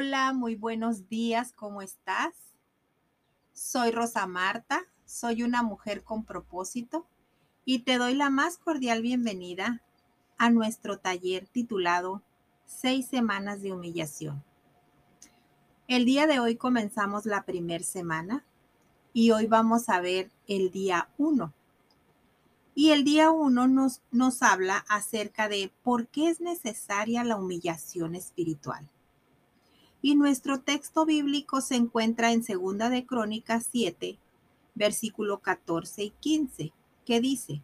Hola, muy buenos días, ¿cómo estás? Soy Rosa Marta, soy una mujer con propósito y te doy la más cordial bienvenida a nuestro taller titulado Seis semanas de humillación. El día de hoy comenzamos la primera semana y hoy vamos a ver el día uno. Y el día uno nos, nos habla acerca de por qué es necesaria la humillación espiritual. Y nuestro texto bíblico se encuentra en Segunda de Crónicas 7, versículo 14 y 15, que dice,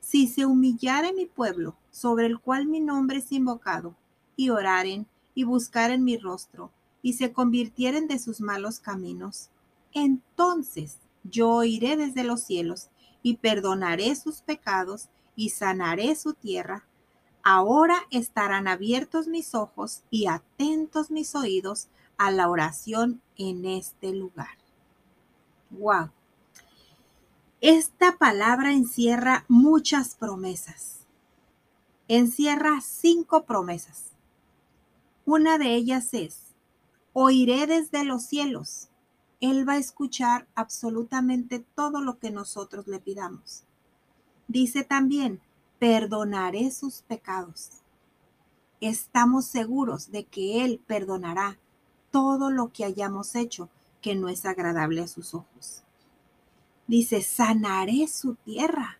Si se humillare mi pueblo, sobre el cual mi nombre es invocado, y oraren y buscaren mi rostro, y se convirtieren de sus malos caminos, entonces yo oiré desde los cielos y perdonaré sus pecados y sanaré su tierra. Ahora estarán abiertos mis ojos y atentos mis oídos a la oración en este lugar. Wow. Esta palabra encierra muchas promesas. Encierra cinco promesas. Una de ellas es, oiré desde los cielos él va a escuchar absolutamente todo lo que nosotros le pidamos. Dice también, perdonaré sus pecados. Estamos seguros de que Él perdonará todo lo que hayamos hecho que no es agradable a sus ojos. Dice, sanaré su tierra.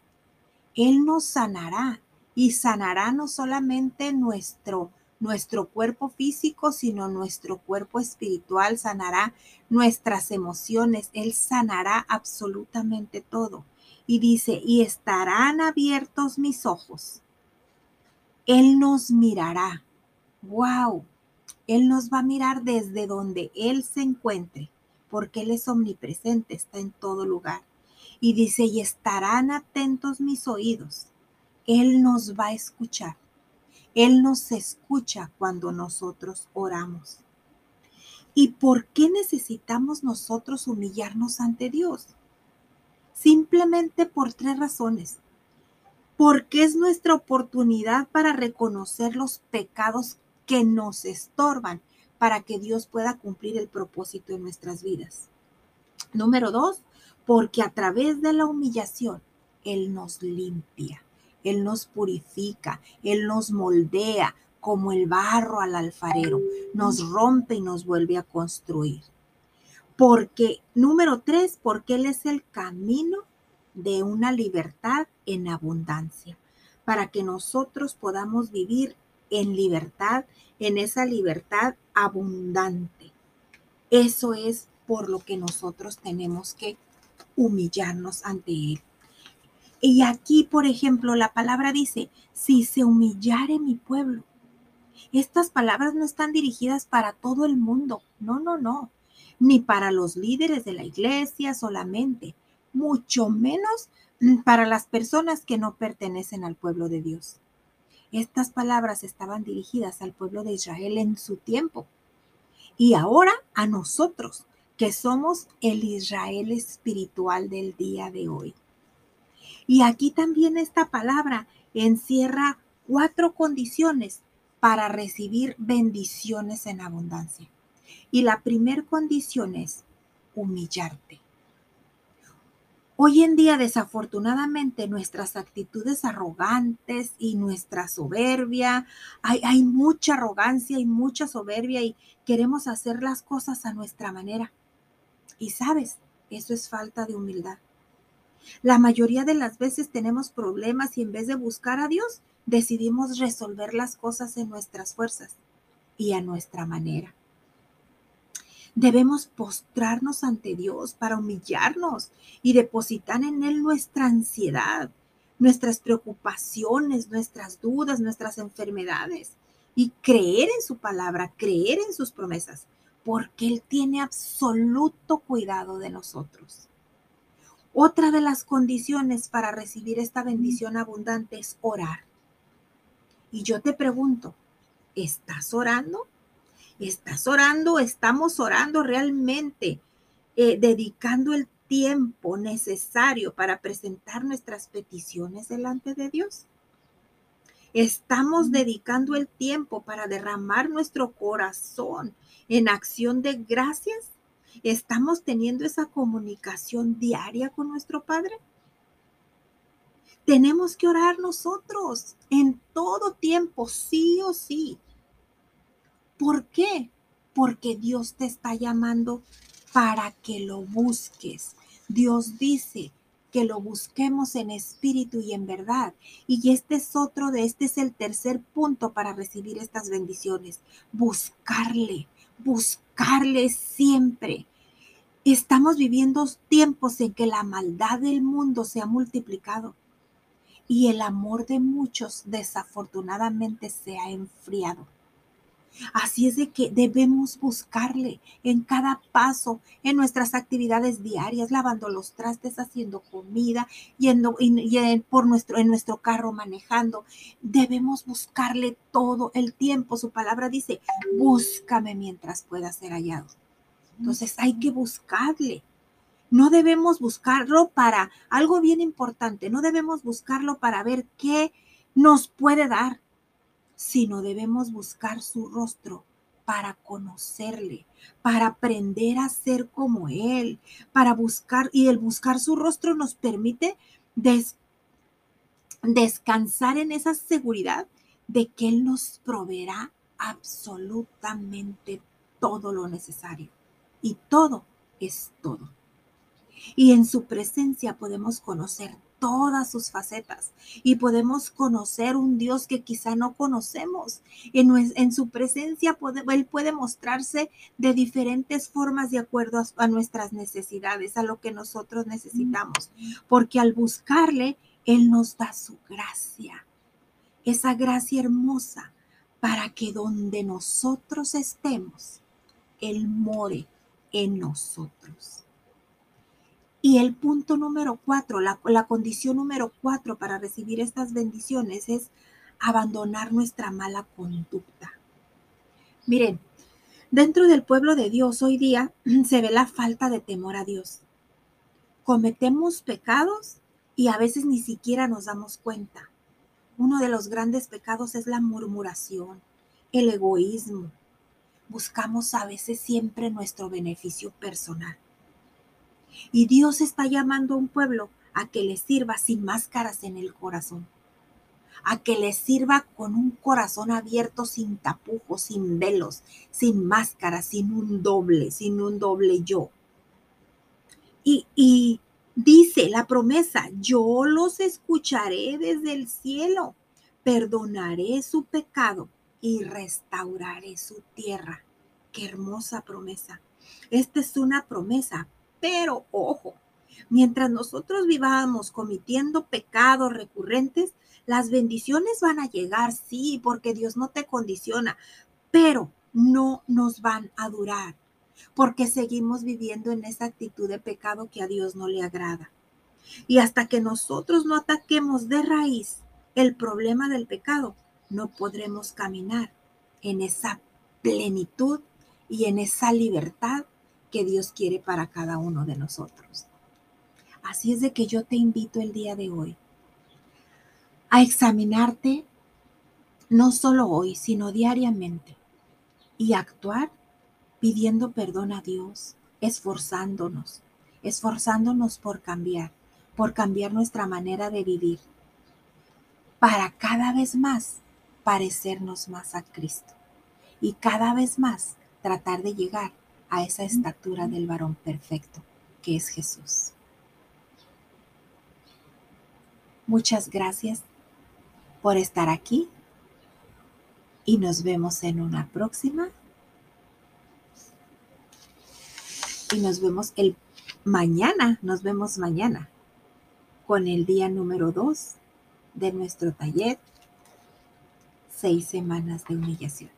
Él nos sanará y sanará no solamente nuestro nuestro cuerpo físico, sino nuestro cuerpo espiritual, sanará nuestras emociones, Él sanará absolutamente todo. Y dice, y estarán abiertos mis ojos. Él nos mirará. ¡Wow! Él nos va a mirar desde donde Él se encuentre, porque Él es omnipresente, está en todo lugar. Y dice, y estarán atentos mis oídos. Él nos va a escuchar. Él nos escucha cuando nosotros oramos. ¿Y por qué necesitamos nosotros humillarnos ante Dios? Simplemente por tres razones. Porque es nuestra oportunidad para reconocer los pecados que nos estorban para que Dios pueda cumplir el propósito de nuestras vidas. Número dos, porque a través de la humillación Él nos limpia. Él nos purifica, Él nos moldea como el barro al alfarero, nos rompe y nos vuelve a construir. Porque, número tres, porque Él es el camino de una libertad en abundancia, para que nosotros podamos vivir en libertad, en esa libertad abundante. Eso es por lo que nosotros tenemos que humillarnos ante Él. Y aquí, por ejemplo, la palabra dice, si se humillare mi pueblo. Estas palabras no están dirigidas para todo el mundo, no, no, no, ni para los líderes de la iglesia solamente, mucho menos para las personas que no pertenecen al pueblo de Dios. Estas palabras estaban dirigidas al pueblo de Israel en su tiempo y ahora a nosotros, que somos el Israel espiritual del día de hoy. Y aquí también esta palabra encierra cuatro condiciones para recibir bendiciones en abundancia. Y la primera condición es humillarte. Hoy en día, desafortunadamente, nuestras actitudes arrogantes y nuestra soberbia, hay, hay, mucha arrogancia y mucha soberbia y queremos hacer las cosas a nuestra manera. Y sabes, eso es falta de humildad. La mayoría de las veces tenemos problemas y en vez de buscar a Dios, decidimos resolver las cosas en nuestras fuerzas y a nuestra manera. Debemos postrarnos ante Dios para humillarnos y depositar en Él nuestra ansiedad, nuestras preocupaciones, nuestras dudas, nuestras enfermedades y creer en su palabra, creer en sus promesas, porque Él tiene absoluto cuidado de nosotros. Otra de las condiciones para recibir esta bendición abundante es orar. Y yo te pregunto, ¿estás orando? ¿Estás orando? ¿Estamos orando realmente? Eh, dedicando el tiempo necesario para presentar nuestras peticiones delante de Dios. Estamos dedicando el tiempo para derramar nuestro corazón en acción de gracias. ¿Estamos teniendo esa comunicación diaria con nuestro Padre? Tenemos que orar nosotros en todo tiempo, sí o sí. ¿Por qué? Porque Dios te está llamando para que lo busques. Dios dice, que lo busquemos en espíritu y en verdad. Y este es otro de, este es el tercer punto para recibir estas bendiciones. Buscarle, buscarle siempre. Estamos viviendo tiempos en que la maldad del mundo se ha multiplicado y el amor de muchos desafortunadamente se ha enfriado. Así es de que debemos buscarle en cada paso, en nuestras actividades diarias, lavando los trastes, haciendo comida, yendo y, por nuestro, en nuestro carro manejando. Debemos buscarle todo el tiempo. Su palabra dice, búscame mientras pueda ser hallado. Entonces hay que buscarle. No debemos buscarlo para algo bien importante, no debemos buscarlo para ver qué nos puede dar sino debemos buscar su rostro para conocerle, para aprender a ser como Él, para buscar, y el buscar su rostro nos permite descansar en esa seguridad de que Él nos proveerá absolutamente todo lo necesario. Y todo es todo. Y en su presencia podemos conocer todas sus facetas y podemos conocer un Dios que quizá no conocemos. En, en su presencia puede, Él puede mostrarse de diferentes formas de acuerdo a, a nuestras necesidades, a lo que nosotros necesitamos, porque al buscarle, Él nos da su gracia, esa gracia hermosa para que donde nosotros estemos, Él more en nosotros. Y el punto número cuatro, la, condición número cuatro para recibir estas bendiciones es abandonar nuestra mala conducta. Miren, dentro del pueblo de Dios hoy día se ve la falta de temor a Dios. Cometemos pecados y a veces ni siquiera nos damos cuenta. Uno de los grandes pecados es la murmuración, el egoísmo. Buscamos a veces siempre nuestro beneficio personal. Y Dios está llamando a un pueblo a que le sirva sin máscaras en el corazón, a que le sirva con un corazón abierto, sin tapujos, sin velos, sin máscaras, sin un doble, sin un doble yo. Y, y dice la promesa, yo los escucharé desde el cielo, perdonaré su pecado y restauraré su tierra. Qué hermosa promesa. Esta es una promesa pero ojo, mientras nosotros vivamos cometiendo pecados recurrentes, las bendiciones van a llegar, sí, porque Dios no te condiciona, pero no nos van a durar, porque seguimos viviendo en esa actitud de pecado que a Dios no le agrada. Y hasta que nosotros no ataquemos de raíz el problema del pecado, no podremos caminar en esa plenitud y en esa libertad que Dios quiere para cada uno de nosotros. Así es de que yo te invito el día de hoy a examinarte no solo hoy, sino diariamente y actuar pidiendo perdón a Dios, esforzándonos, esforzándonos por cambiar, por cambiar nuestra manera de vivir, para cada vez más parecernos más a Cristo y cada vez más tratar de llegar a esa estatura del varón perfecto que es Jesús. Muchas gracias por estar aquí y nos vemos en una próxima. Y nos vemos el mañana, nos vemos mañana con el día número 2 de nuestro taller, seis semanas de humillación.